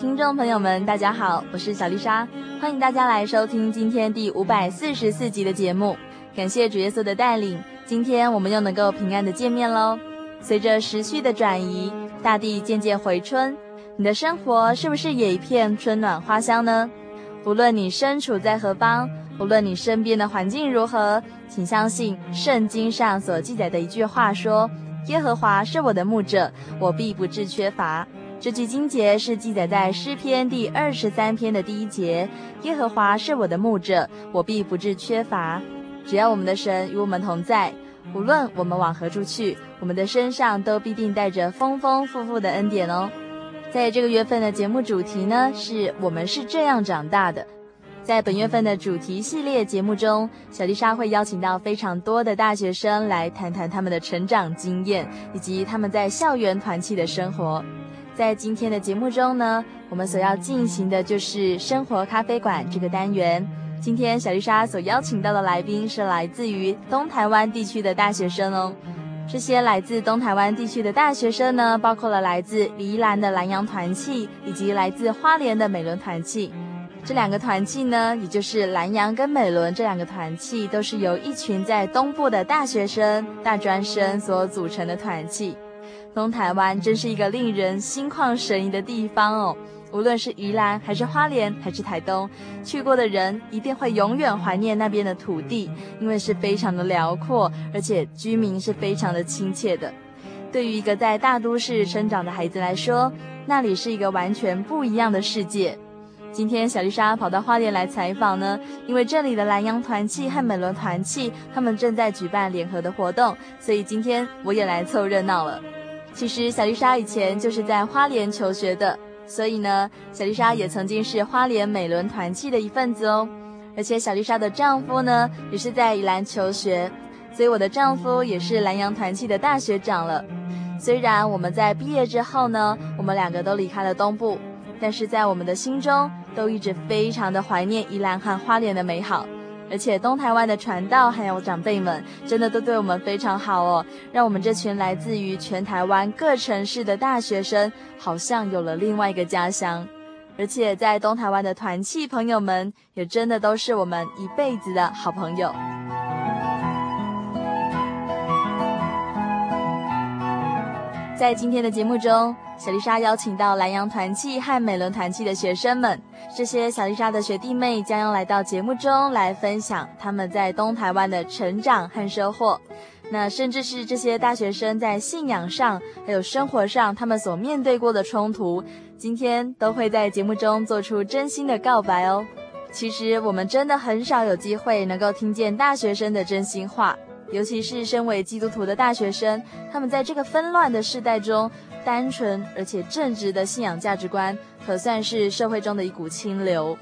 听众朋友们，大家好，我是小丽莎，欢迎大家来收听今天第五百四十四集的节目。感谢主耶稣的带领，今天我们又能够平安的见面喽。随着时序的转移，大地渐渐回春，你的生活是不是也一片春暖花香呢？无论你身处在何方，无论你身边的环境如何，请相信圣经上所记载的一句话说：“耶和华是我的牧者，我必不致缺乏。”这句经节是记载在诗篇第二十三篇的第一节：“耶和华是我的牧者，我必不致缺乏。”只要我们的神与我们同在，无论我们往何处去，我们的身上都必定带着丰丰富富的恩典哦。在这个月份的节目主题呢，是我们是这样长大的。在本月份的主题系列节目中，小丽莎会邀请到非常多的大学生来谈谈他们的成长经验，以及他们在校园团契的生活。在今天的节目中呢，我们所要进行的就是生活咖啡馆这个单元。今天小丽莎所邀请到的来宾是来自于东台湾地区的大学生哦。这些来自东台湾地区的大学生呢，包括了来自宜兰的兰阳团契，以及来自花莲的美伦团契。这两个团契呢，也就是兰阳跟美伦这两个团契，都是由一群在东部的大学生、大专生所组成的团契。东台湾真是一个令人心旷神怡的地方哦！无论是宜兰还是花莲还是台东，去过的人一定会永远怀念那边的土地，因为是非常的辽阔，而且居民是非常的亲切的。对于一个在大都市生长的孩子来说，那里是一个完全不一样的世界。今天小丽莎跑到花莲来采访呢，因为这里的蓝洋团契和美伦团契他们正在举办联合的活动，所以今天我也来凑热闹了。其实小丽莎以前就是在花莲求学的，所以呢，小丽莎也曾经是花莲美伦团契的一份子哦。而且小丽莎的丈夫呢，也是在宜兰求学，所以我的丈夫也是蓝洋团契的大学长了。虽然我们在毕业之后呢，我们两个都离开了东部，但是在我们的心中，都一直非常的怀念宜兰和花莲的美好。而且东台湾的传道还有长辈们，真的都对我们非常好哦，让我们这群来自于全台湾各城市的大学生，好像有了另外一个家乡。而且在东台湾的团契朋友们，也真的都是我们一辈子的好朋友。在今天的节目中，小丽莎邀请到蓝洋团契和美伦团契的学生们，这些小丽莎的学弟妹将要来到节目中来分享他们在东台湾的成长和收获。那甚至是这些大学生在信仰上还有生活上他们所面对过的冲突，今天都会在节目中做出真心的告白哦。其实我们真的很少有机会能够听见大学生的真心话。尤其是身为基督徒的大学生，他们在这个纷乱的世代中，单纯而且正直的信仰价值观，可算是社会中的一股清流。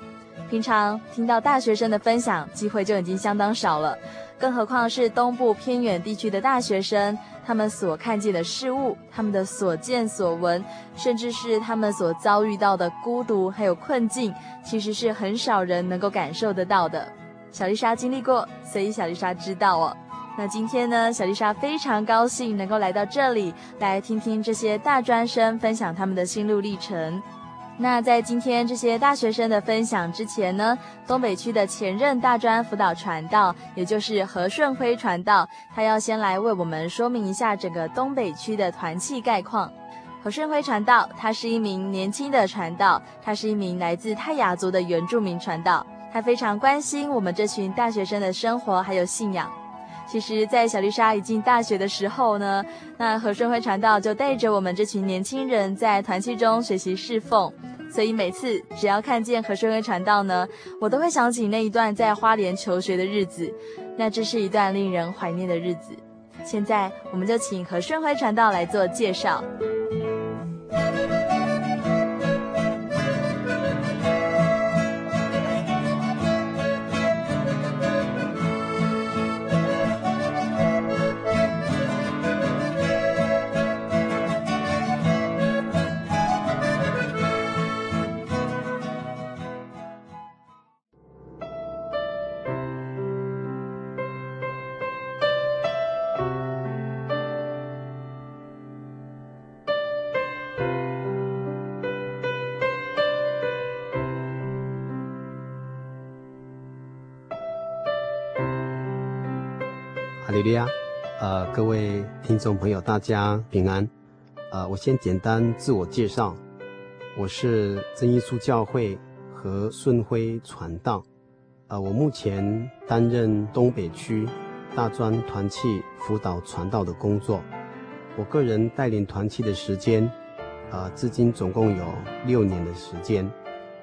平常听到大学生的分享机会就已经相当少了，更何况是东部偏远地区的大学生，他们所看见的事物，他们的所见所闻，甚至是他们所遭遇到的孤独还有困境，其实是很少人能够感受得到的。小丽莎经历过，所以小丽莎知道哦。那今天呢，小丽莎非常高兴能够来到这里，来听听这些大专生分享他们的心路历程。那在今天这些大学生的分享之前呢，东北区的前任大专辅导传道，也就是何顺辉传道，他要先来为我们说明一下整个东北区的团契概况。何顺辉传道，他是一名年轻的传道，他是一名来自泰雅族的原住民传道。他非常关心我们这群大学生的生活还有信仰。其实，在小丽莎一进大学的时候呢，那和顺辉传道就带着我们这群年轻人在团契中学习侍奉。所以每次只要看见和顺辉传道呢，我都会想起那一段在花莲求学的日子。那这是一段令人怀念的日子。现在，我们就请和顺辉传道来做介绍。利路亚，呃，各位听众朋友，大家平安。呃，我先简单自我介绍，我是真耶稣教会和顺辉传道。呃，我目前担任东北区大专团契辅导传道的工作。我个人带领团契的时间，呃，至今总共有六年的时间。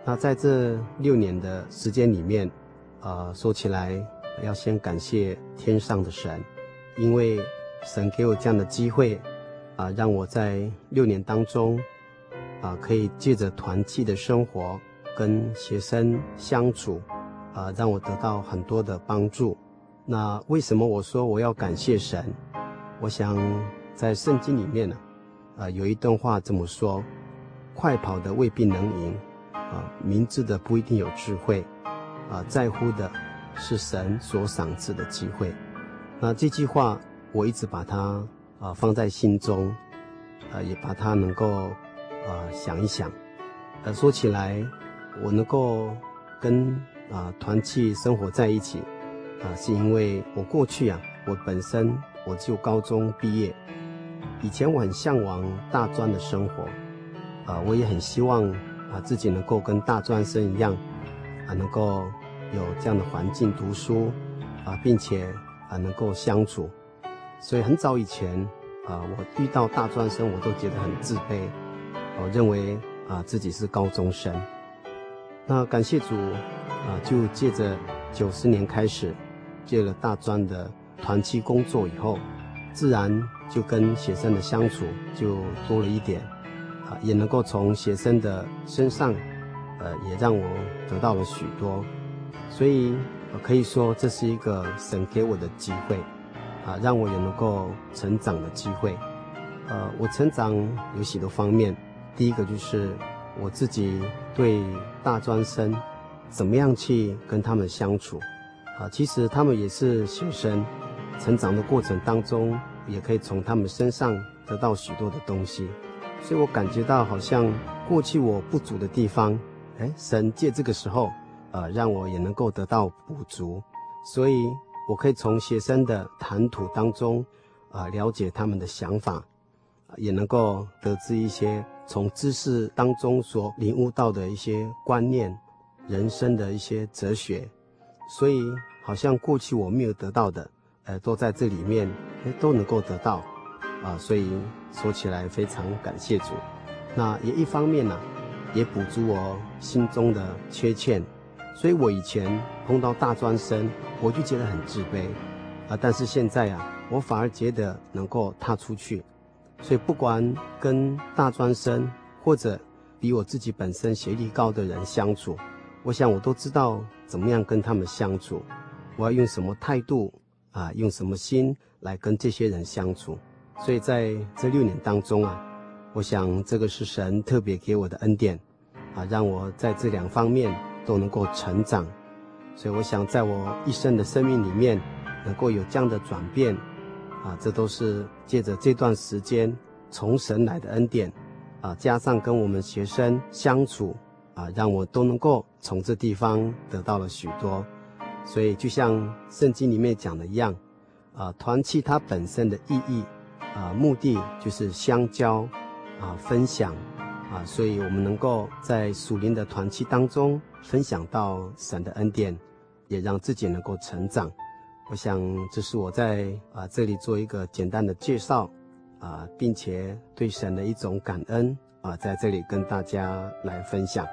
那在这六年的时间里面，呃，说起来。要先感谢天上的神，因为神给我这样的机会，啊，让我在六年当中，啊，可以借着团契的生活跟学生相处，啊，让我得到很多的帮助。那为什么我说我要感谢神？我想在圣经里面呢，啊，有一段话这么说：快跑的未必能赢，啊，明智的不一定有智慧，啊，在乎的。是神所赏赐的机会，那这句话我一直把它啊、放在心中，啊、也把它能够啊、想一想，呃说起来，我能够跟啊、团契生活在一起，啊、是因为我过去啊我本身我就高中毕业，以前我很向往大专的生活，啊、我也很希望啊、自己能够跟大专生一样，啊、能够。有这样的环境读书，啊，并且啊能够相处，所以很早以前啊，我遇到大专生，我都觉得很自卑，我认为啊自己是高中生。那感谢主啊，就借着九十年开始，借了大专的团期工作以后，自然就跟学生的相处就多了一点，啊，也能够从学生的身上，呃，也让我得到了许多。所以，可以说这是一个神给我的机会，啊，让我也能够成长的机会。呃，我成长有许多方面，第一个就是我自己对大专生怎么样去跟他们相处，啊，其实他们也是学生，成长的过程当中也可以从他们身上得到许多的东西，所以我感觉到好像过去我不足的地方，哎，神借这个时候。呃，让我也能够得到补足，所以我可以从学生的谈吐当中，啊、了解他们的想法，也能够得知一些从知识当中所领悟到的一些观念、人生的一些哲学，所以好像过去我没有得到的，呃，都在这里面，都能够得到，啊、所以说起来非常感谢主。那也一方面呢、也补足我心中的缺欠。所以我以前碰到大专生，我就觉得很自卑，啊，但是现在啊，我反而觉得能够踏出去。所以不管跟大专生或者比我自己本身学历高的人相处，我想我都知道怎么样跟他们相处，我要用什么态度啊，用什么心来跟这些人相处。所以在这六年当中啊，我想这个是神特别给我的恩典，啊，让我在这两方面都能够成长。所以我想在我一生的生命里面，能够有这样的转变，啊，这都是借着这段时间从神来的恩典，啊，加上跟我们学生相处，啊，让我都能够从这地方得到了许多。所以就像圣经里面讲的一样，啊，团契它本身的意义。啊，目的就是相交，啊，分享，啊，所以我们能够在属灵的团契当中分享到神的恩典，也让自己能够成长。我想这是我在啊这里做一个简单的介绍，啊，并且对神的一种感恩啊，在这里跟大家来分享。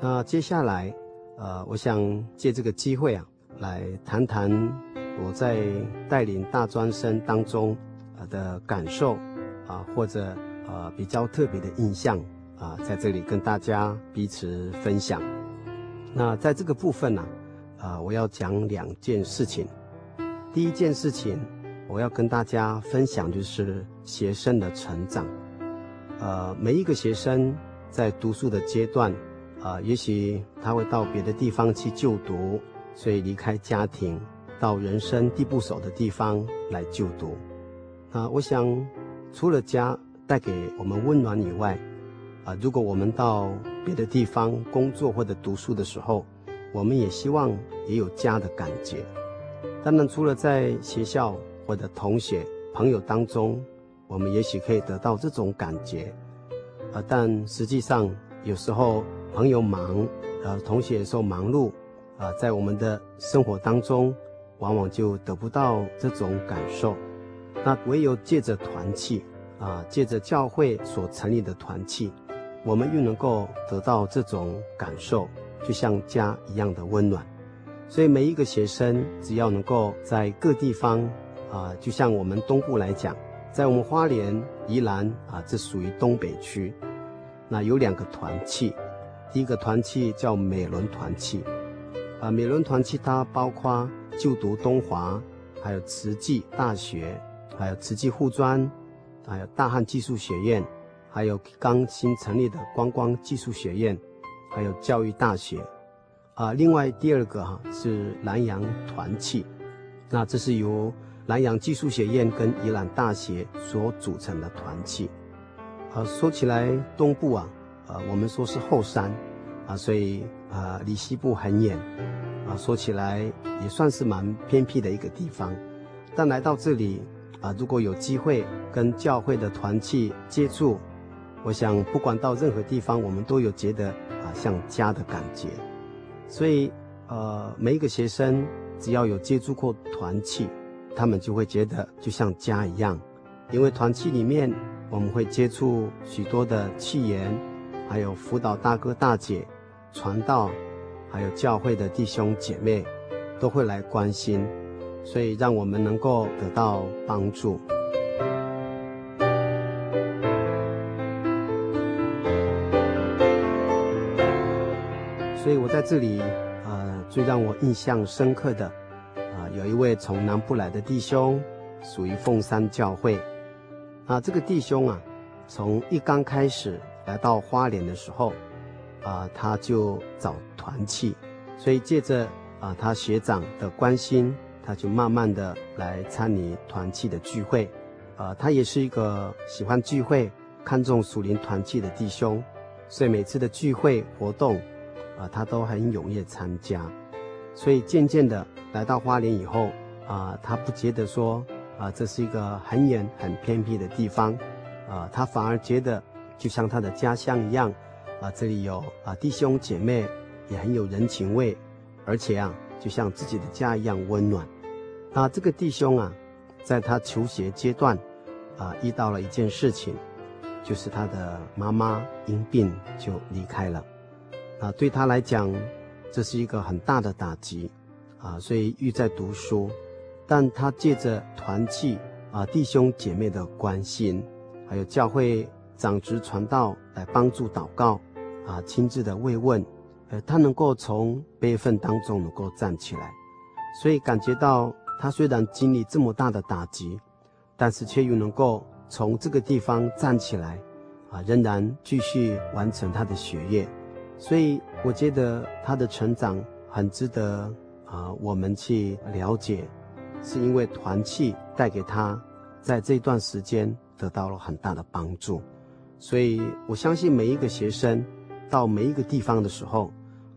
那接下来，呃，我想借这个机会啊，来谈谈我在带领大专生当中。的感受啊，或者呃比较特别的印象啊，在这里跟大家彼此分享。那在这个部分呢，啊，我要讲两件事情。第一件事情，我要跟大家分享就是学生的成长。呃，每一个学生在读书的阶段，啊，也许他会到别的地方去就读，所以离开家庭，到人生地不熟的地方来就读。啊，我想，除了家带给我们温暖以外，啊，如果我们到别的地方工作或者读书的时候，我们也希望也有家的感觉。当然，除了在学校或者同学朋友当中，我们也许可以得到这种感觉，啊，但实际上有时候朋友忙，呃，同学有时候忙碌，啊，在我们的生活当中，往往就得不到这种感受。那唯有借着团契，啊，借着教会所成立的团契，我们又能够得到这种感受，就像家一样的温暖。所以每一个学生，只要能够在各地方，啊，就像我们东部来讲，在我们花莲、宜兰啊，这属于东北区，那有两个团契，第一个团契叫美伦团契，啊，美伦团契它包括就读东华，还有慈济大学。还有慈济护专，还有大汉技术学院，还有刚新成立的观光技术学院，还有教育大学，啊，另外第二个哈是南洋团契，那这是由南洋技术学院跟宜兰大学所组成的团契。啊，说起来东部啊，啊，我们说是后山，啊，所以啊离西部很远，啊，说起来也算是蛮偏僻的一个地方，但来到这里。啊，如果有机会跟教会的团契接触，我想不管到任何地方，我们都有觉得啊像家的感觉。所以，呃，每一个学生只要有接触过团契，他们就会觉得就像家一样。因为团契里面我们会接触许多的契员，还有辅导大哥大姐、传道，还有教会的弟兄姐妹，都会来关心。所以，让我们能够得到帮助。在这里，呃，最让我印象深刻的，啊、有一位从南部来的弟兄，属于凤山教会。啊、这个弟兄啊，从一刚开始来到花莲的时候，啊、他就找团契，所以借着啊、他学长的关心。他就慢慢的来参与团契的聚会，呃，他也是一个喜欢聚会、看重属灵团契的弟兄，所以每次的聚会活动，啊、他都很踊跃参加。所以渐渐的来到花莲以后，啊、他不觉得说，啊、这是一个很远很偏僻的地方，啊、他反而觉得就像他的家乡一样，啊、这里有啊弟兄姐妹，也很有人情味，而且啊，就像自己的家一样温暖。那这个弟兄啊，在他求学阶段，啊，遇到了一件事情，就是他的妈妈因病就离开了，啊，对他来讲，这是一个很大的打击，啊，所以欲在读书，但他借着团契啊，弟兄姐妹的关心，还有教会长执传道来帮助祷告，啊，亲自的慰问，呃，他能够从悲愤当中能够站起来，所以感觉到。他虽然经历这么大的打击，但是却又能够从这个地方站起来，啊，仍然继续完成他的学业。所以我觉得他的成长很值得啊我们去了解，是因为团契带给他在这段时间得到了很大的帮助。所以我相信每一个学生到每一个地方的时候，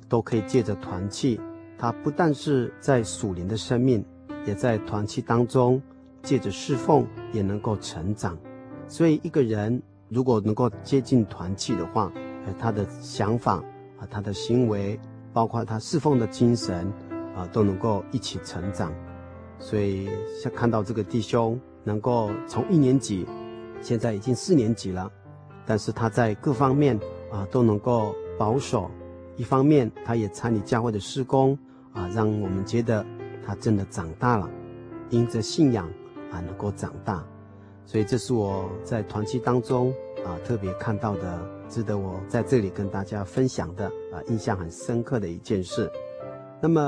都可以借着团契，他不但是在属灵的生命。也在团契当中，借着侍奉也能够成长。所以一个人如果能够接近团契的话，呃，他的想法啊，他的行为，包括他侍奉的精神啊，都能够一起成长。所以像看到这个弟兄能够从一年级，现在已经四年级了，但是他在各方面啊都能够保守。一方面，他也参与教会的施工啊，让我们觉得。他真的长大了，因着信仰啊，能够长大，所以这是我在团契当中啊特别看到的，值得我在这里跟大家分享的啊，印象很深刻的一件事。那么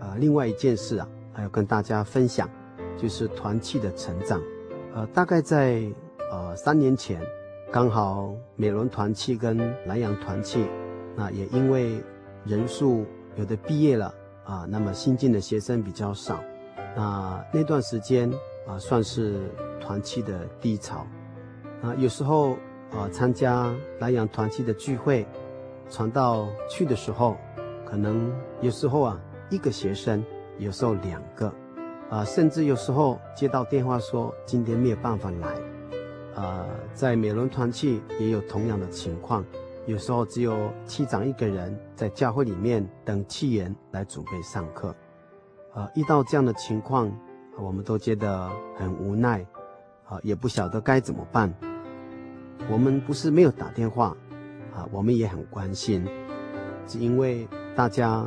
啊，另外一件事啊，还要跟大家分享，就是团契的成长。呃，大概在呃三年前，刚好美仑团契跟南洋团契，那也因为人数有的毕业了。啊，那么新进的学生比较少，那那段时间啊，算是团契的低潮。啊，有时候啊，参加南阳团契的聚会，传道去的时候，可能有时候啊，一个学生，有时候两个，啊，甚至有时候接到电话说今天没有办法来。啊，在美伦团契也有同样的情况。有时候只有契长一个人在教会里面等契员来准备上课，啊，遇到这样的情况，我们都觉得很无奈，啊，也不晓得该怎么办。我们不是没有打电话，啊，我们也很关心，只因为大家，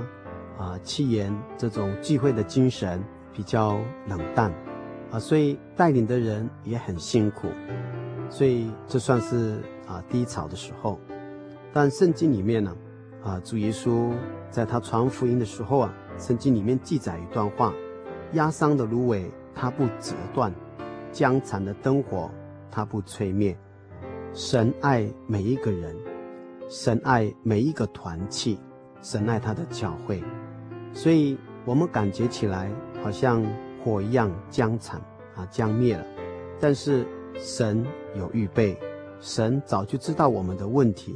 啊，契员这种聚会的精神比较冷淡，啊，所以带领的人也很辛苦，所以这算是啊低潮的时候。但圣经里面呢，啊，主耶稣在他传福音的时候啊，圣经里面记载一段话：压伤的芦苇，它不折断；将残的灯火，它不吹灭。神爱每一个人，神爱每一个团契，神爱他的教会，所以我们感觉起来好像火一样将残啊，将灭了。但是神有预备，神早就知道我们的问题。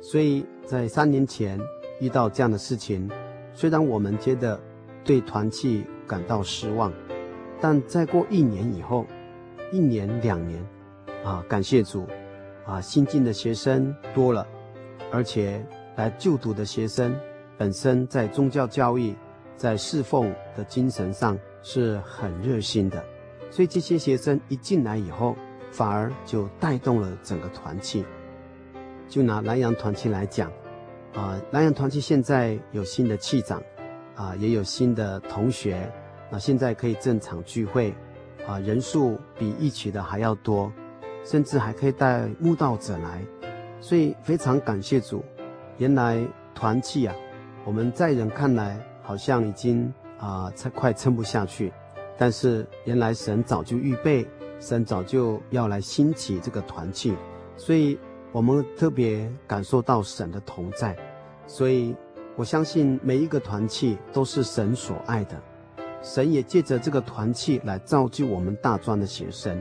所以在三年前遇到这样的事情，虽然我们觉得对团契感到失望，但再过一年以后，一年两年，啊，感谢主，啊，新进的学生多了，而且来就读的学生本身在宗教教育、在侍奉的精神上是很热心的，所以这些学生一进来以后，反而就带动了整个团契。就拿南阳团契来讲，啊，南阳团契现在有新的契长，啊，也有新的同学，那现在可以正常聚会，啊，人数比一起的还要多，甚至还可以带慕道者来，所以非常感谢主。原来团契啊，我们在人看来好像已经啊，撑快撑不下去，但是原来神早就预备，神早就要来兴起这个团契，所以。我们特别感受到神的同在，所以我相信每一个团契都是神所爱的。神也借着这个团契来造就我们大专的学生，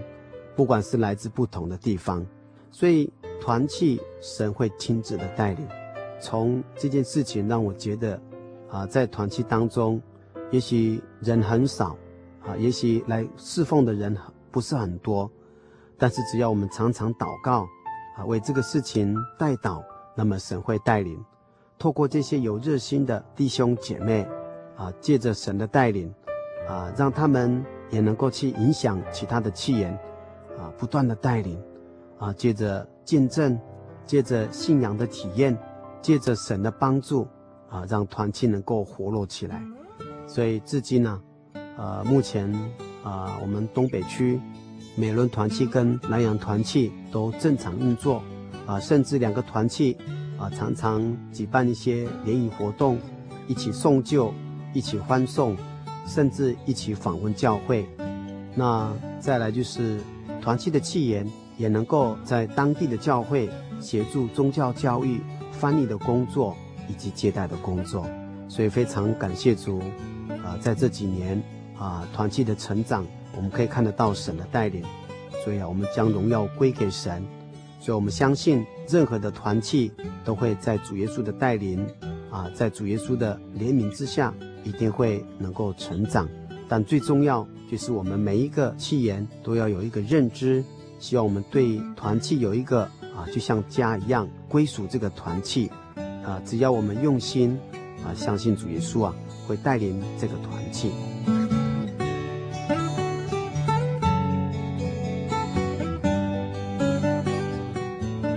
不管是来自不同的地方，所以团契神会亲自的带领。从这件事情让我觉得，啊，在团契当中，也许人很少，啊，也许来侍奉的人不是很多，但是只要我们常常祷告。啊，为这个事情代祷，那么神会带领，透过这些有热心的弟兄姐妹，啊，借着神的带领，啊，让他们也能够去影响其他的契员，啊，不断的带领，啊，借着见证，借着信仰的体验，借着神的帮助，啊，让团契能够活络起来。所以至今呢，呃，目前啊，我们东北区。美轮团契跟南阳团契都正常运作，啊，甚至两个团契啊常常举办一些联谊活动，一起送旧，一起欢送，甚至一起访问教会。那再来就是团契的契言也能够在当地的教会协助宗教教育、翻译的工作以及接待的工作。所以非常感谢主，啊、在这几年啊团契的成长，我们可以看得到神的带领。所以啊，我们将荣耀归给神。所以我们相信，任何的团契都会在主耶稣的带领，啊，在主耶稣的怜悯之下，一定会能够成长。但最重要就是我们每一个契员都要有一个认知，希望我们对团契有一个啊，就像家一样归属这个团契，啊，只要我们用心啊，相信主耶稣啊，会带领这个团契。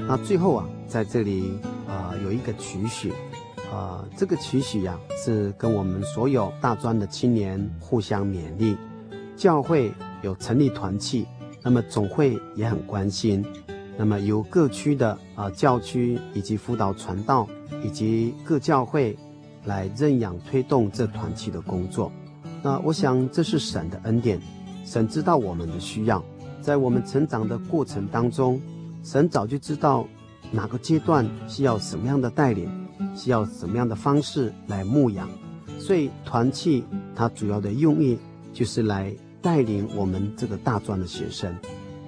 那最后啊，在这里啊、有一个取许，呃，这个期许呀，是跟我们所有大专的青年互相勉励。教会有成立团契，那么总会也很关心，那么由各区的啊、呃、教区以及辅导传道以及各教会来认养推动这团契的工作。那我想这是神的恩典，神知道我们的需要，在我们成长的过程当中。神早就知道哪个阶段需要什么样的带领，需要什么样的方式来牧养，所以团契它主要的用意就是来带领我们这个大专的学生。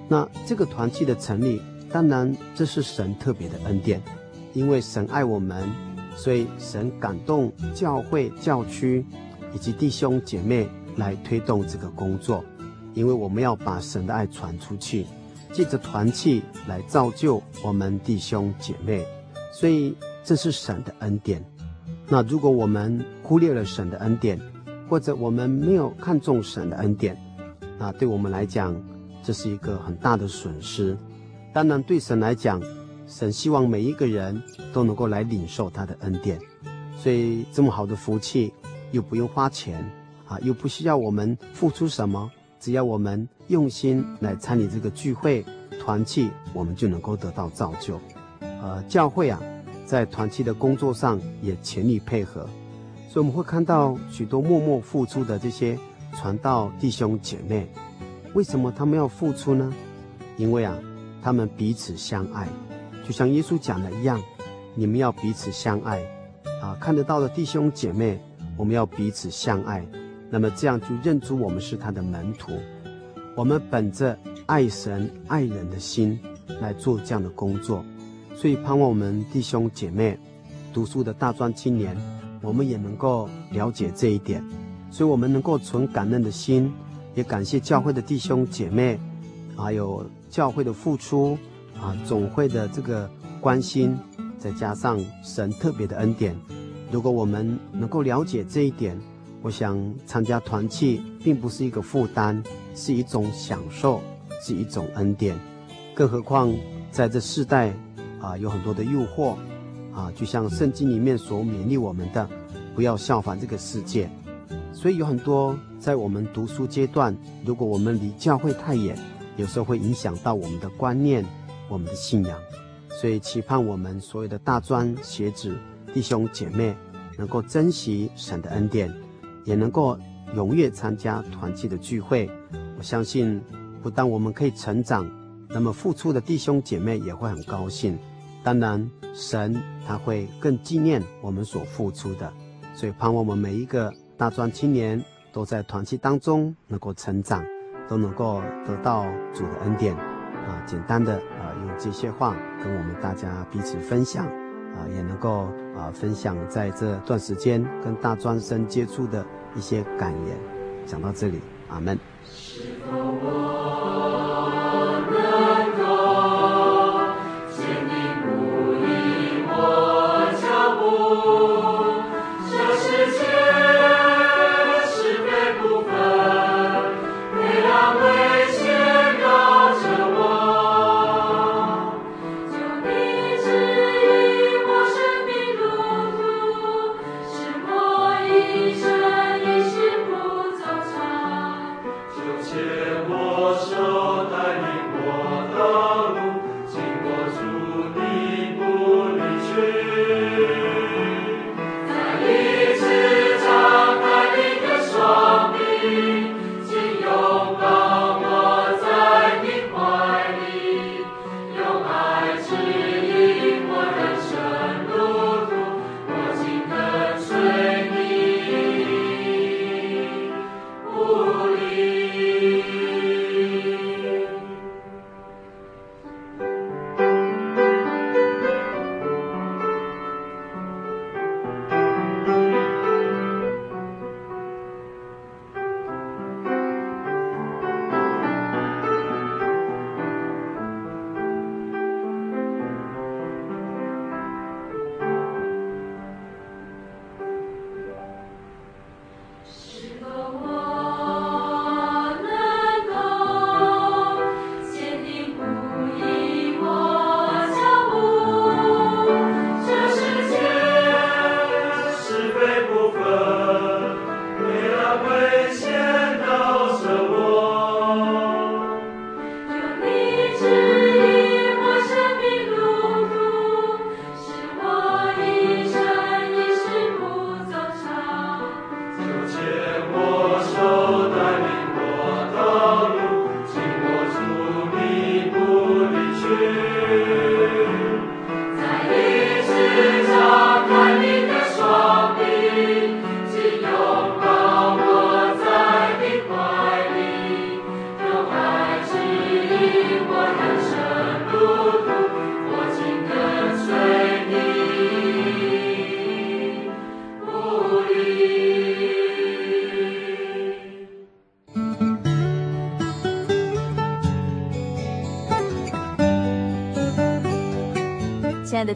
那这个团契的成立，当然这是神特别的恩典，因为神爱我们，所以神感动教会、教区以及弟兄姐妹来推动这个工作，因为我们要把神的爱传出去。借着团契来造就我们弟兄姐妹，所以这是神的恩典。那如果我们忽略了神的恩典，或者我们没有看重神的恩典，那对我们来讲，这是一个很大的损失。当然，对神来讲，神希望每一个人都能够来领受他的恩典。所以这么好的福气，又不用花钱啊，又不需要我们付出什么。只要我们用心来参与这个聚会团契，我们就能够得到造就。呃，教会啊，在团契的工作上也全力配合，所以我们会看到许多默默付出的这些传道弟兄姐妹。为什么他们要付出呢？因为啊，他们彼此相爱，就像耶稣讲的一样，你们要彼此相爱。啊，看得到的弟兄姐妹，我们要彼此相爱。那么这样就认出我们是他的门徒，我们本着爱神爱人的心来做这样的工作，所以盼望我们弟兄姐妹读书的大专青年，我们也能够了解这一点，所以我们能够存感恩的心，也感谢教会的弟兄姐妹，还有教会的付出啊，总会的这个关心，再加上神特别的恩典，如果我们能够了解这一点。我想参加团契并不是一个负担，是一种享受，是一种恩典。更何况在这世代啊，有很多的诱惑啊，就像圣经里面所勉励我们的，不要效仿这个世界。所以有很多在我们读书阶段，如果我们离教会太远，有时候会影响到我们的观念、我们的信仰。所以期盼我们所有的大专学子弟兄姐妹，能够珍惜神的恩典。也能够踊跃参加团契的聚会，我相信不但我们可以成长，那么付出的弟兄姐妹也会很高兴。当然，神他会更纪念我们所付出的，所以盼望我们每一个大专青年都在团契当中能够成长，都能够得到主的恩典。啊，简单的啊，用这些话跟我们大家彼此分享。啊，也能够啊分享在这段时间跟大专生接触的一些感言。讲到这里，阿门。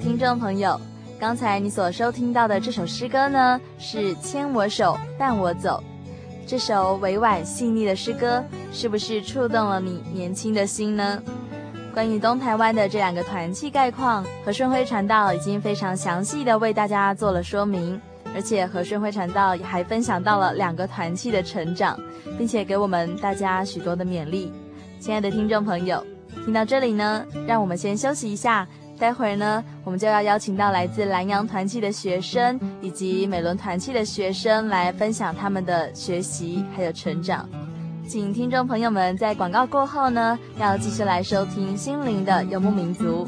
听众朋友，刚才你所收听到的这首诗歌呢，是《牵我手，伴我走》。这首委婉细腻的诗歌，是不是触动了你年轻的心呢？关于东台湾的这两个团契概况，和顺辉传道已经非常详细的为大家做了说明，而且和顺辉传道还分享到了两个团契的成长，并且给我们大家许多的勉励。亲爱的听众朋友，听到这里呢，让我们先休息一下。待会儿呢，我们就要邀请到来自蓝洋团契的学生以及美伦团契的学生来分享他们的学习还有成长。请听众朋友们在广告过后呢，要继续来收听心灵的游牧民族。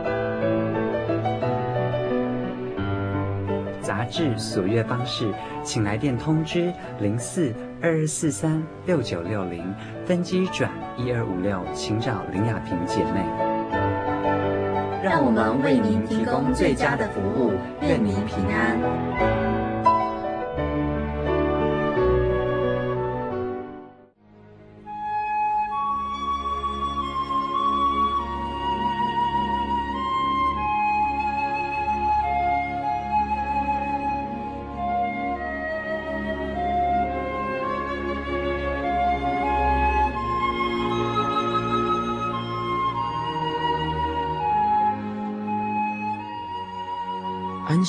杂志索阅方式，请来电通知零四二二四三六九六零，分机转一二五六，请找林雅萍姐妹。让我们为您提供最佳的服务，愿您平安。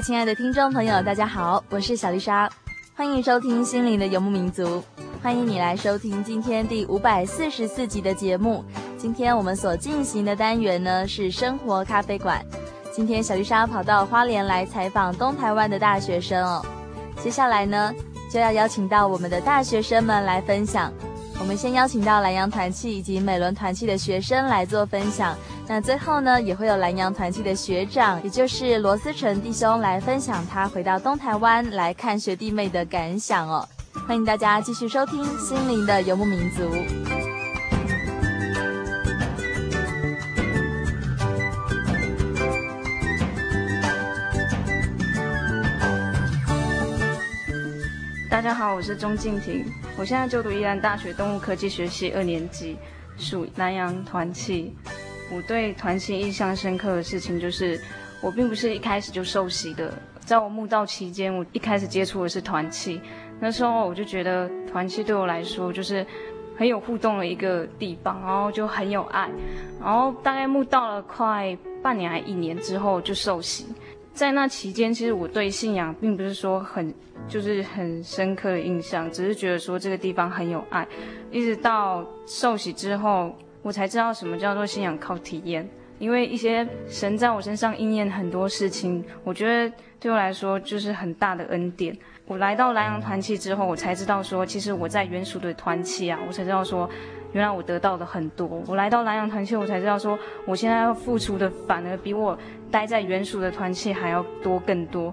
亲爱的听众朋友，大家好，我是小丽莎，欢迎收听《心灵的游牧民族》，欢迎你来收听今天第五百四十四集的节目。今天我们所进行的单元呢是生活咖啡馆。今天小丽莎跑到花莲来采访东台湾的大学生哦，接下来呢就要邀请到我们的大学生们来分享。我们先邀请到兰阳团契以及美伦团契的学生来做分享。那最后呢，也会有南洋团契的学长，也就是罗思成弟兄来分享他回到东台湾来看学弟妹的感想哦。欢迎大家继续收听《心灵的游牧民族》。大家好，我是钟静婷，我现在就读宜兰大学动物科技学系二年级，属南洋团契。我对团契印象深刻的事情就是，我并不是一开始就受洗的。在我慕道期间，我一开始接触的是团契，那时候我就觉得团契对我来说就是很有互动的一个地方，然后就很有爱。然后大概慕道了快半年还一年之后就受洗，在那期间，其实我对信仰并不是说很就是很深刻的印象，只是觉得说这个地方很有爱。一直到受洗之后。我才知道什么叫做信仰靠体验，因为一些神在我身上应验很多事情，我觉得对我来说就是很大的恩典。我来到兰阳团契之后，我才知道说，其实我在原属的团契啊，我才知道说，原来我得到的很多。我来到兰阳团契，我才知道说，我现在要付出的反而比我待在原属的团契还要多更多。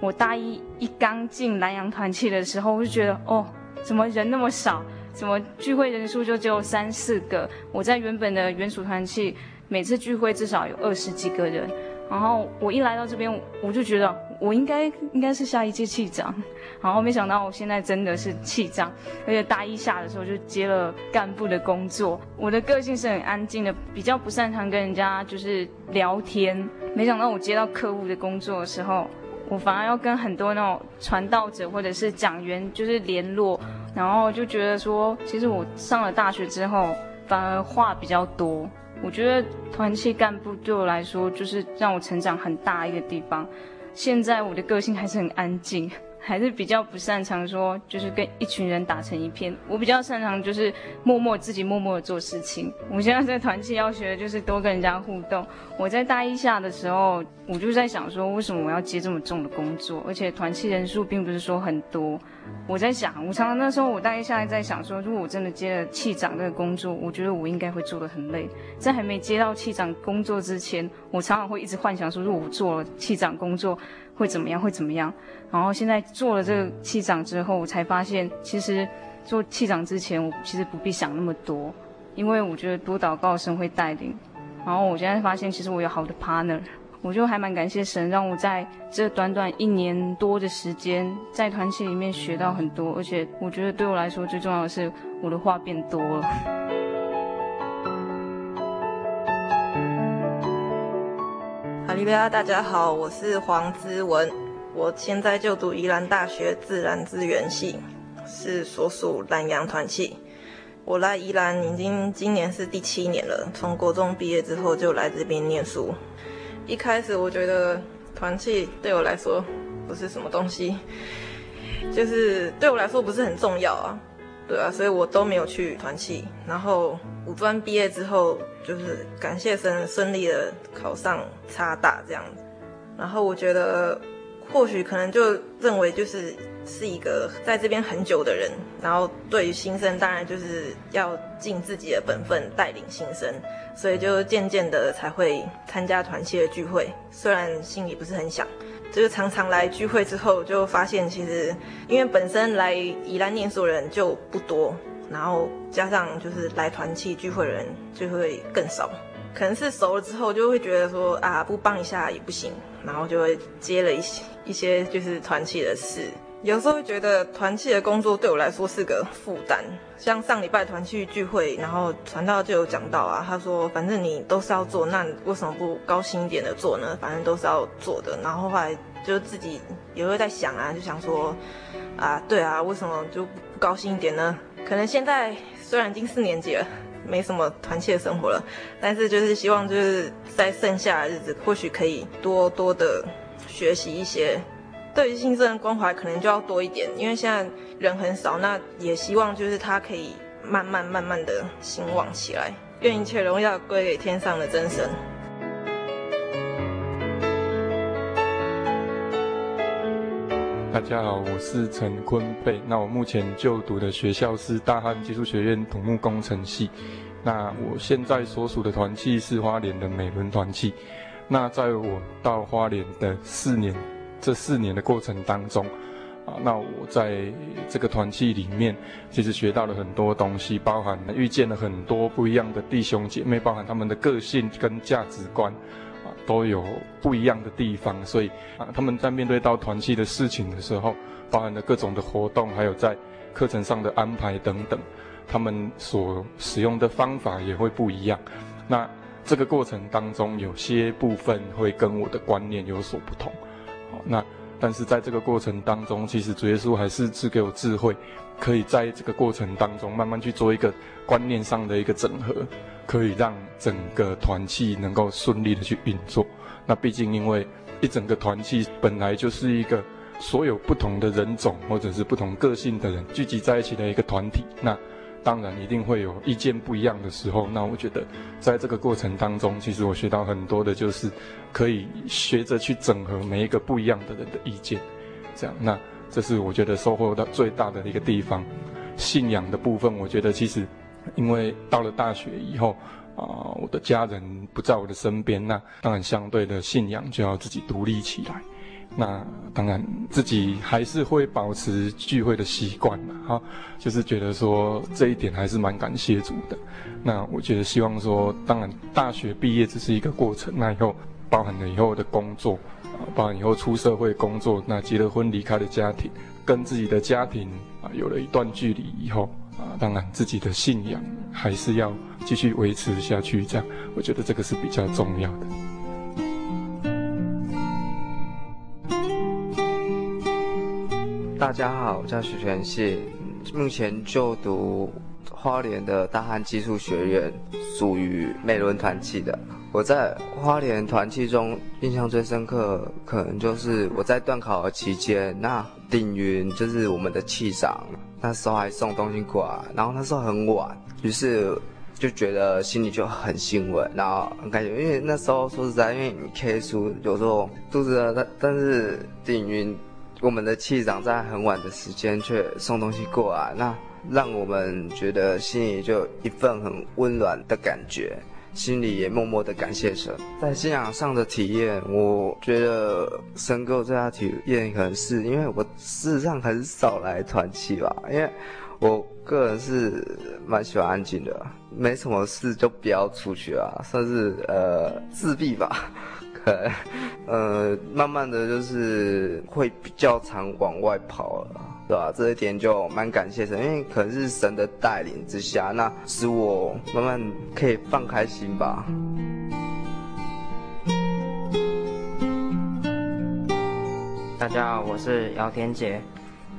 我大一一刚进兰阳团契的时候，我就觉得，哦，怎么人那么少？怎么聚会人数就只有三四个？我在原本的原属团契，每次聚会至少有二十几个人。然后我一来到这边，我就觉得我应该应该是下一届契长。然后没想到我现在真的是契长，而且大一下的时候就接了干部的工作。我的个性是很安静的，比较不擅长跟人家就是聊天。没想到我接到客户的工作的时候，我反而要跟很多那种传道者或者是讲员就是联络。然后就觉得说，其实我上了大学之后，反而话比较多。我觉得团契干部对我来说，就是让我成长很大一个地方。现在我的个性还是很安静。还是比较不擅长说，就是跟一群人打成一片。我比较擅长就是默默自己默默的做事情。我现在在团契要学的就是多跟人家互动。我在大一下的时候，我就在想说，为什么我要接这么重的工作？而且团契人数并不是说很多。我在想，我常常那时候我大一下在想说，如果我真的接了气长这个工作，我觉得我应该会做得很累。在还没接到气长工作之前，我常常会一直幻想说，如果我做了气长工作。会怎么样？会怎么样？然后现在做了这个气长之后，我才发现，其实做气长之前，我其实不必想那么多，因为我觉得多祷告，神会带领。然后我现在发现，其实我有好的 partner，我就还蛮感谢神，让我在这短短一年多的时间，在团契里面学到很多，而且我觉得对我来说最重要的是，我的话变多了。哈利路亚，大家好，我是黄之文，我现在就读宜兰大学自然资源系，是所属南洋团契。我来宜兰已经今年是第七年了，从国中毕业之后就来这边念书。一开始我觉得团契对我来说不是什么东西，就是对我来说不是很重要啊，对啊，所以我都没有去团契。然后五专毕业之后，就是感谢神顺利的考上差大这样子。然后我觉得或许可能就认为就是。是一个在这边很久的人，然后对于新生当然就是要尽自己的本分带领新生，所以就渐渐的才会参加团契的聚会，虽然心里不是很想，就是常常来聚会之后就发现，其实因为本身来宜兰念书的人就不多，然后加上就是来团契聚会的人就会更少，可能是熟了之后就会觉得说啊不帮一下也不行，然后就会接了一些一些就是团契的事。有时候会觉得团契的工作对我来说是个负担，像上礼拜团契聚会，然后传道就有讲到啊，他说反正你都是要做，那为什么不高兴一点的做呢？反正都是要做的。然后后来就自己也会在想啊，就想说啊，对啊，为什么就不高兴一点呢？可能现在虽然已经四年级了，没什么团契的生活了，但是就是希望就是在剩下的日子，或许可以多多的学习一些。对于新生的关怀可能就要多一点，因为现在人很少，那也希望就是他可以慢慢慢慢的兴旺起来。愿一切荣耀归给天上的真神。大家好，我是陈坤贝。那我目前就读的学校是大汉技术学院土木工程系。那我现在所属的团契是花莲的美轮团契。那在我到花莲的四年。这四年的过程当中，啊，那我在这个团契里面，其实学到了很多东西，包含遇见了很多不一样的弟兄姐妹，包含他们的个性跟价值观，都有不一样的地方。所以啊，他们在面对到团契的事情的时候，包含了各种的活动，还有在课程上的安排等等，他们所使用的方法也会不一样。那这个过程当中，有些部分会跟我的观念有所不同。好那，但是在这个过程当中，其实主耶稣还是赐给我智慧，可以在这个过程当中慢慢去做一个观念上的一个整合，可以让整个团契能够顺利的去运作。那毕竟因为一整个团契本来就是一个所有不同的人种或者是不同个性的人聚集在一起的一个团体，那。当然一定会有意见不一样的时候，那我觉得在这个过程当中，其实我学到很多的，就是可以学着去整合每一个不一样的人的意见，这样，那这是我觉得收获到最大的一个地方。信仰的部分，我觉得其实 因为到了大学以后啊，我的家人不在我的身边，那当然相对的信仰就要自己独立起来。那当然，自己还是会保持聚会的习惯嘛，哈，就是觉得说这一点还是蛮感谢主的。那我觉得希望说，当然大学毕业只是一个过程，那以后包含了以后的工作，啊，包含以后出社会工作，那结了婚离开了家庭，跟自己的家庭啊有了一段距离以后，啊，当然自己的信仰还是要继续维持下去，这样我觉得这个是比较重要的。大家好，我叫许全信，目前就读花莲的大汉技术学院，属于美仑团契的。我在花莲团契中印象最深刻，可能就是我在段考的期间，那丁云就是我们的气长，那时候还送东西过来，然后那时候很晚，于是就觉得心里就很欣慰，然后很感觉，因为那时候说实在，因为你 K 书有时候肚子饿，但但是鼎云。我们的气长在很晚的时间却送东西过来，那让我们觉得心里就一份很温暖的感觉，心里也默默的感谢神。在信仰上的体验，我觉得深刻最大体验可能是因为我事实上很少来团契吧，因为我个人是蛮喜欢安静的，没什么事就不要出去啊，算是呃自闭吧。呃，慢慢的就是会比较常往外跑了，对吧？这一点就蛮感谢神，因为可能是神的带领之下，那使我慢慢可以放开心吧。大家好，我是姚天杰，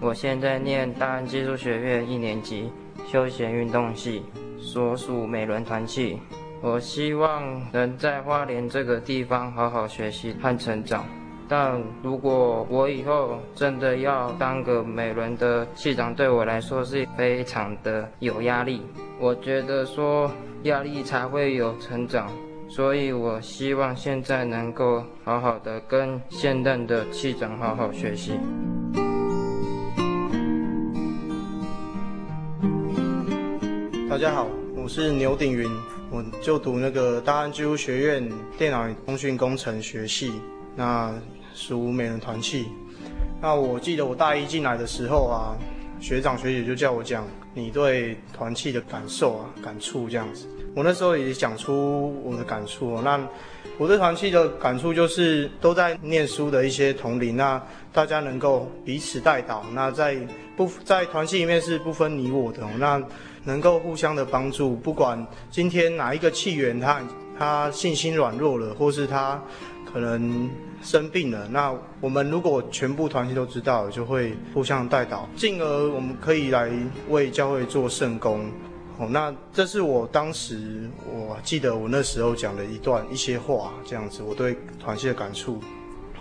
我现在念大安技术学院一年级休闲运动系，所属美轮团契。我希望能在花莲这个地方好好学习和成长，但如果我以后真的要当个美伦的系长，对我来说是非常的有压力。我觉得说压力才会有成长，所以我希望现在能够好好的跟现任的系长好好学习。大家好，我是牛鼎云。我就读那个大安技术学院电脑与通讯工程学系，那属美人团契。那我记得我大一进来的时候啊，学长学姐就叫我讲你对团契的感受啊、感触这样子。我那时候也讲出我的感触。那我对团契的感触就是都在念书的一些同龄，那大家能够彼此带导，那在不在团契里面是不分你我的那。能够互相的帮助，不管今天哪一个契员他他信心软弱了，或是他可能生病了，那我们如果全部团契都知道，就会互相带导，进而我们可以来为教会做圣工。哦，那这是我当时我记得我那时候讲的一段一些话，这样子我对团契的感触。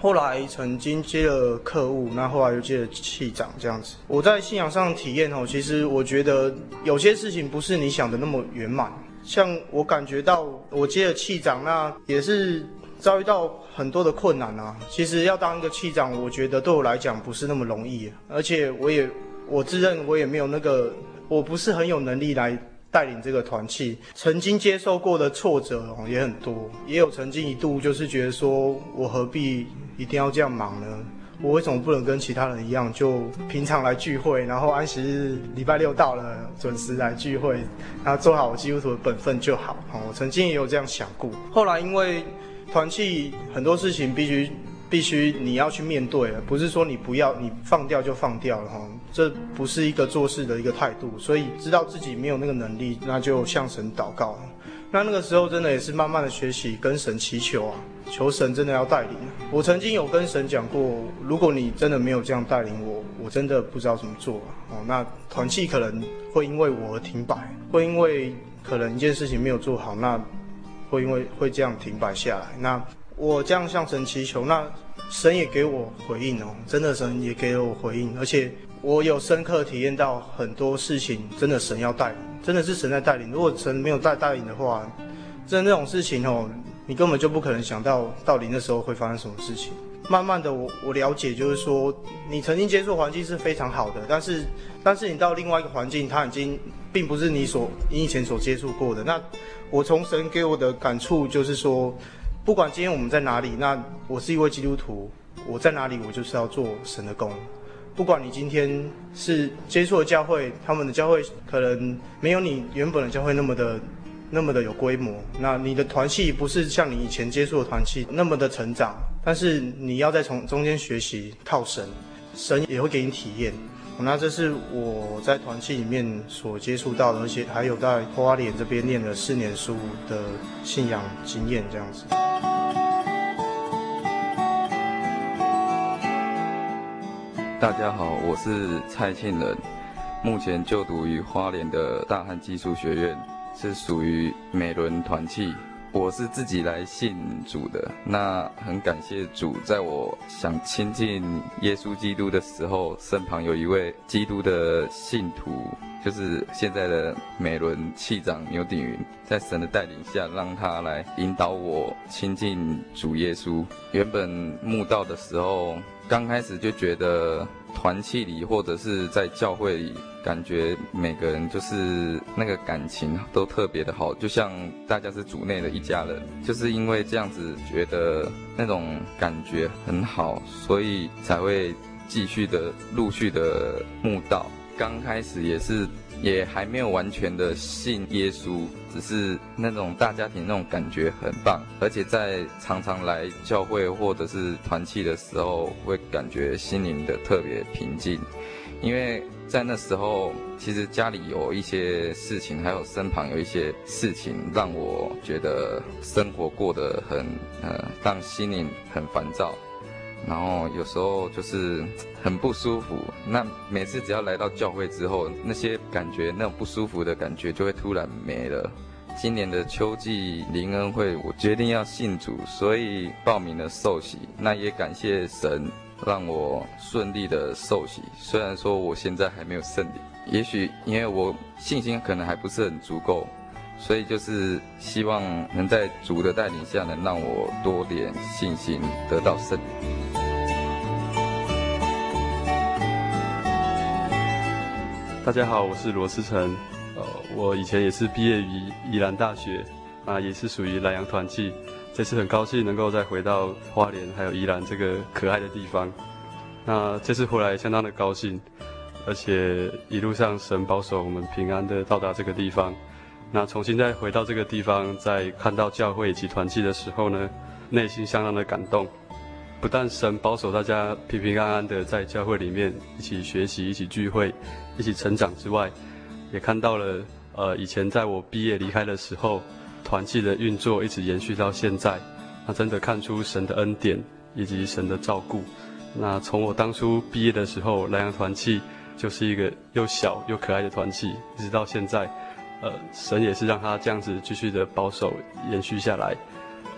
后来曾经接了客户，那后来又接了气长这样子。我在信仰上体验哦，其实我觉得有些事情不是你想的那么圆满。像我感觉到我接了气长，那也是遭遇到很多的困难啊。其实要当一个气长，我觉得对我来讲不是那么容易，而且我也我自认我也没有那个，我不是很有能力来。带领这个团契，曾经接受过的挫折哦也很多，也有曾经一度就是觉得说，我何必一定要这样忙呢？我为什么不能跟其他人一样，就平常来聚会，然后安息日礼拜六到了准时来聚会，然后做好我基督徒的本分就好。我曾经也有这样想过，后来因为团契很多事情必须。必须你要去面对了，不是说你不要，你放掉就放掉了哈，这不是一个做事的一个态度。所以知道自己没有那个能力，那就向神祷告。那那个时候真的也是慢慢的学习，跟神祈求啊，求神真的要带领。我曾经有跟神讲过，如果你真的没有这样带领我，我真的不知道怎么做哦。那团契可能会因为我而停摆，会因为可能一件事情没有做好，那会因为会这样停摆下来。那我这样向神祈求，那神也给我回应哦，真的神也给了我回应，而且我有深刻体验到很多事情，真的神要带领，真的是神在带领。如果神没有带带领的话，真的那种事情哦，你根本就不可能想到到底那时候会发生什么事情。慢慢的，我我了解，就是说你曾经接触环境是非常好的，但是但是你到另外一个环境，它已经并不是你所你以前所接触过的。那我从神给我的感触就是说。不管今天我们在哪里，那我是一位基督徒，我在哪里，我就是要做神的工。不管你今天是接触的教会，他们的教会可能没有你原本的教会那么的那么的有规模，那你的团契不是像你以前接触的团契那么的成长，但是你要在从中间学习靠神，神也会给你体验。那这是我在团契里面所接触到的，而且还有在花莲这边念了四年书的信仰经验，这样子。大家好，我是蔡庆仁，目前就读于花莲的大汉技术学院，是属于美伦团契。我是自己来信主的，那很感谢主，在我想亲近耶稣基督的时候，身旁有一位基督的信徒，就是现在的美伦气长牛鼎云，在神的带领下，让他来引导我亲近主耶稣。原本慕道的时候，刚开始就觉得团契里或者是在教会里。感觉每个人就是那个感情都特别的好，就像大家是主内的一家人。就是因为这样子觉得那种感觉很好，所以才会继续的陆续的慕道。刚开始也是也还没有完全的信耶稣，只是那种大家庭那种感觉很棒，而且在常常来教会或者是团契的时候，会感觉心灵的特别平静，因为在那时候其实家里有一些事情，还有身旁有一些事情，让我觉得生活过得很呃，让心灵很烦躁。然后有时候就是很不舒服，那每次只要来到教会之后，那些感觉，那种不舒服的感觉就会突然没了。今年的秋季灵恩会，我决定要信主，所以报名了受洗。那也感谢神让我顺利的受洗，虽然说我现在还没有圣灵，也许因为我信心可能还不是很足够。所以就是希望能在主的带领下，能让我多点信心，得到胜利。大家好，我是罗思成，呃，我以前也是毕业于宜兰大学，啊，也是属于南洋团契。这次很高兴能够再回到花莲还有宜兰这个可爱的地方。那这次回来相当的高兴，而且一路上神保守我们平安的到达这个地方。那重新再回到这个地方，在看到教会以及团契的时候呢，内心相当的感动。不但神保守大家平平安安的在教会里面一起学习、一起聚会、一起成长之外，也看到了呃以前在我毕业离开的时候，团契的运作一直延续到现在。那真的看出神的恩典以及神的照顾。那从我当初毕业的时候，兰阳团契就是一个又小又可爱的团契，一直到现在。呃，神也是让他这样子继续的保守延续下来。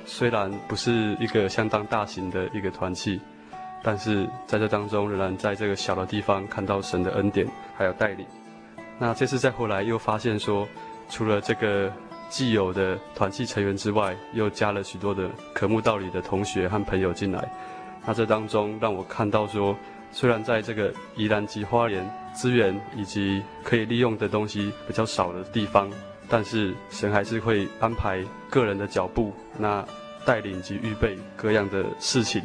虽然不是一个相当大型的一个团契，但是在这当中仍然在这个小的地方看到神的恩典还有带领。那这次再回来又发现说，除了这个既有的团契成员之外，又加了许多的渴慕道理的同学和朋友进来。那这当中让我看到说，虽然在这个宜兰及花莲资源以及可以利用的东西比较少的地方，但是神还是会安排个人的脚步，那带领及预备各样的事情，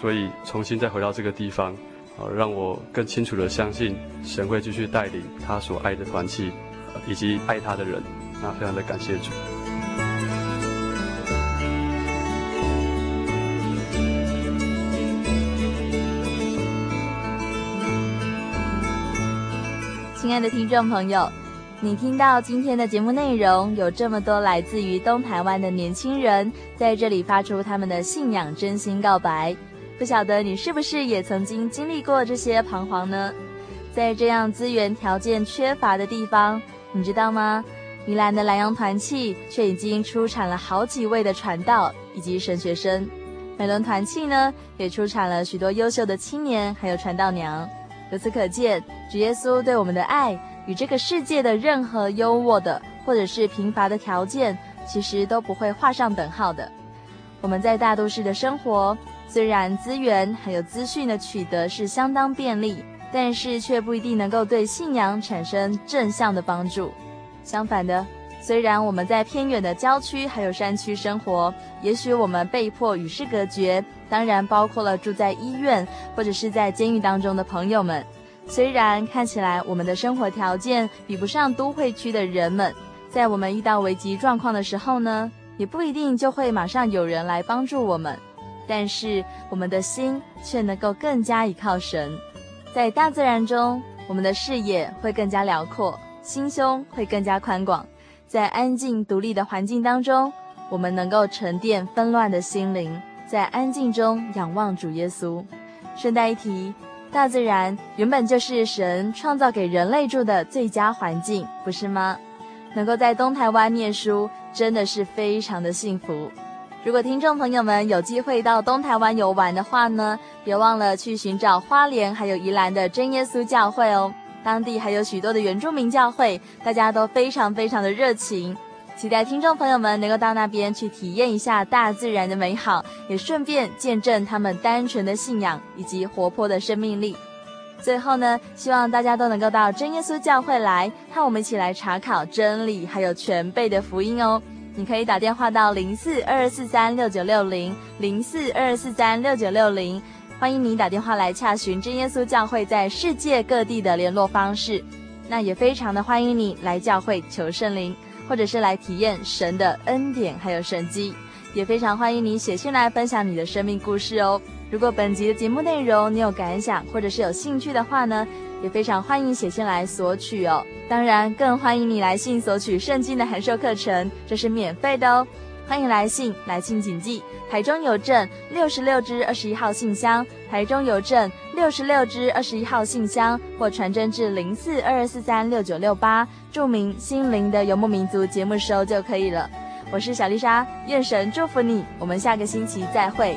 所以重新再回到这个地方，啊，让我更清楚地相信神会继续带领他所爱的团契，以及爱他的人，那非常的感谢主。亲爱的听众朋友，你听到今天的节目内容，有这么多来自于东台湾的年轻人在这里发出他们的信仰真心告白，不晓得你是不是也曾经经历过这些彷徨呢？在这样资源条件缺乏的地方，你知道吗？宜兰的兰阳团契却已经出产了好几位的传道以及神学生，美仑团契呢也出产了许多优秀的青年还有传道娘。由此可见，主耶稣对我们的爱与这个世界的任何优渥的或者是贫乏的条件，其实都不会画上等号的。我们在大都市的生活，虽然资源还有资讯的取得是相当便利，但是却不一定能够对信仰产生正向的帮助。相反的，虽然我们在偏远的郊区还有山区生活，也许我们被迫与世隔绝。当然，包括了住在医院或者是在监狱当中的朋友们。虽然看起来我们的生活条件比不上都会区的人们，在我们遇到危急状况的时候呢，也不一定就会马上有人来帮助我们。但是我们的心却能够更加依靠神。在大自然中，我们的视野会更加辽阔，心胸会更加宽广。在安静独立的环境当中，我们能够沉淀纷乱的心灵。在安静中仰望主耶稣。顺带一提，大自然原本就是神创造给人类住的最佳环境，不是吗？能够在东台湾念书，真的是非常的幸福。如果听众朋友们有机会到东台湾游玩的话呢，别忘了去寻找花莲还有宜兰的真耶稣教会哦。当地还有许多的原住民教会，大家都非常非常的热情。期待听众朋友们能够到那边去体验一下大自然的美好，也顺便见证他们单纯的信仰以及活泼的生命力。最后呢，希望大家都能够到真耶稣教会来，和我们一起来查考真理，还有全备的福音哦。你可以打电话到零四二二四三六九六零零四二二四三六九六零，欢迎你打电话来洽询真耶稣教会在世界各地的联络方式。那也非常的欢迎你来教会求圣灵，或者是来体验神的恩典还有神迹，也非常欢迎你写信来分享你的生命故事哦。如果本集的节目内容你有感想或者是有兴趣的话呢，也非常欢迎写信来索取哦。当然，更欢迎你来信索取圣经的函授课程，这是免费的哦。欢迎来信，来信请寄台中邮政六十六支二十一号信箱，台中邮政六十六支二十一号信箱，或传真至零四二二四三六九六八，注明“心灵的游牧民族”节目收就可以了。我是小丽莎，愿神祝福你，我们下个星期再会。